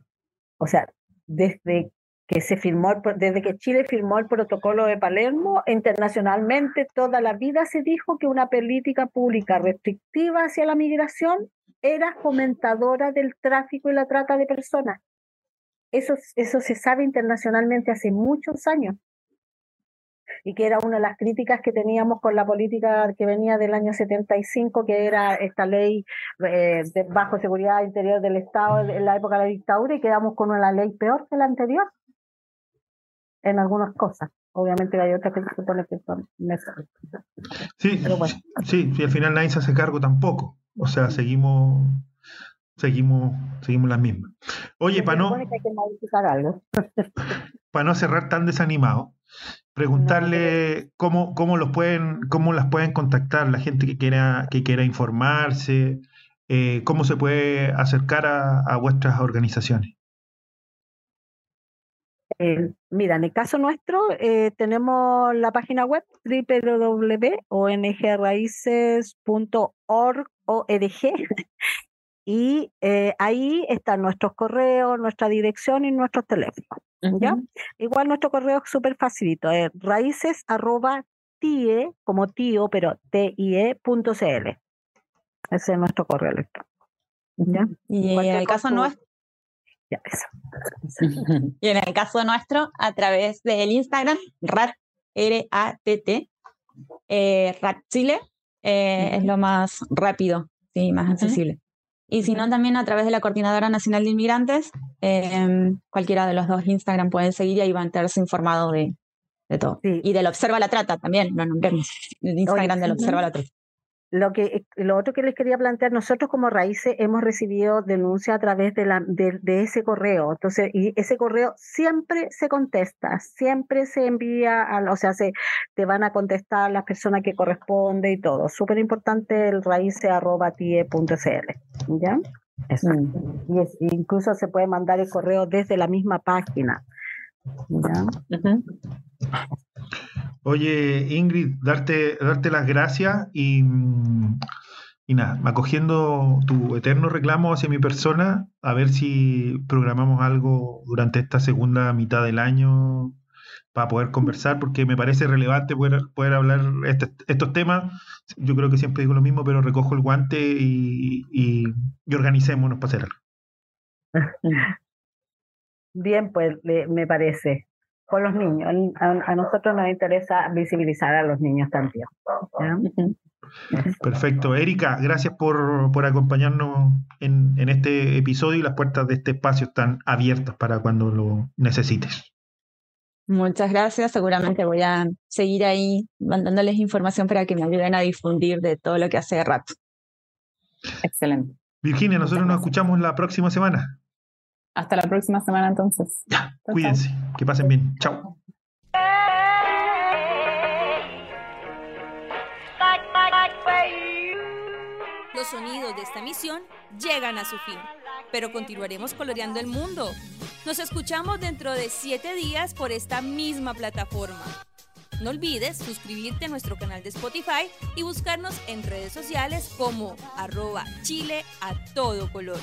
o sea, desde que se firmó, desde que Chile firmó el protocolo de Palermo, internacionalmente toda la vida se dijo que una política pública restrictiva hacia la migración era fomentadora del tráfico y la trata de personas. Eso, eso se sabe internacionalmente hace muchos años. Y que era una de las críticas que teníamos con la política que venía del año 75, que era esta ley eh, de bajo seguridad interior del Estado en la época de la dictadura, y quedamos con una ley peor que la anterior en algunas cosas. Obviamente hay otras que se supone que son necesarias. Sí, sí, y al final nadie se hace cargo tampoco. O sea, seguimos seguimos seguimos las mismas. Oye, para no, para no cerrar tan desanimado, preguntarle cómo, cómo los pueden, cómo las pueden contactar la gente que quiera, que quiera informarse, eh, cómo se puede acercar a, a vuestras organizaciones. Eh, mira, en el caso nuestro, eh, tenemos la página web www.ongraices.org y eh, ahí están nuestros correos, nuestra dirección y nuestros teléfonos. ¿ya? Igual nuestro correo es súper facilito, es raíces arroba tie, como tío, pero tie.cl. Ese es nuestro correo electrónico. ¿ya? Y en el caso nuestro, Ya, eso. y en el caso nuestro, a través del Instagram, rat, R-A-T-T, eh, rat Chile, eh, es lo más rápido, sí, más accesible. Y si no, también a través de la Coordinadora Nacional de Inmigrantes, eh, cualquiera de los dos Instagram pueden seguir y ahí van a enterarse informado de, de todo. Y del Observa la Trata también, lo nombremos. El Instagram del Observa la Trata. Lo que lo otro que les quería plantear, nosotros como Raíces hemos recibido denuncias a través de, la, de, de ese correo. Entonces, y ese correo siempre se contesta, siempre se envía, al, o sea, se te van a contestar las personas que corresponde y todo. Súper importante el raíces.tie.cl. ¿Ya? Exacto. Y es- incluso se puede mandar el correo desde la misma página. ¿Ya? Oye, Ingrid, darte, darte las gracias y, y nada, acogiendo tu eterno reclamo hacia mi persona, a ver si programamos algo durante esta segunda mitad del año para poder conversar, porque me parece relevante poder, poder hablar este- estos temas. Yo creo que siempre digo lo mismo, pero recojo el guante y, y, y organicémonos para hacer. Bien, pues me parece. Con los niños. A, a nosotros nos interesa visibilizar a los niños también. ¿ya? Perfecto. Erika, gracias por, por acompañarnos en, en este episodio y las puertas de este espacio están abiertas para cuando lo necesites. Muchas gracias. Seguramente voy a seguir ahí mandándoles información para que me ayuden a difundir de todo lo que hace rato. Excelente. Virginia, nosotros nos escuchamos la próxima semana. Hasta la próxima semana entonces. Chao. Cuídense, que pasen bien. Chao. Los sonidos de esta emisión llegan a su fin, pero continuaremos coloreando el mundo. Nos escuchamos dentro de siete días por esta misma plataforma. No olvides suscribirte a nuestro canal de Spotify y buscarnos en redes sociales como arroba chile a todo color.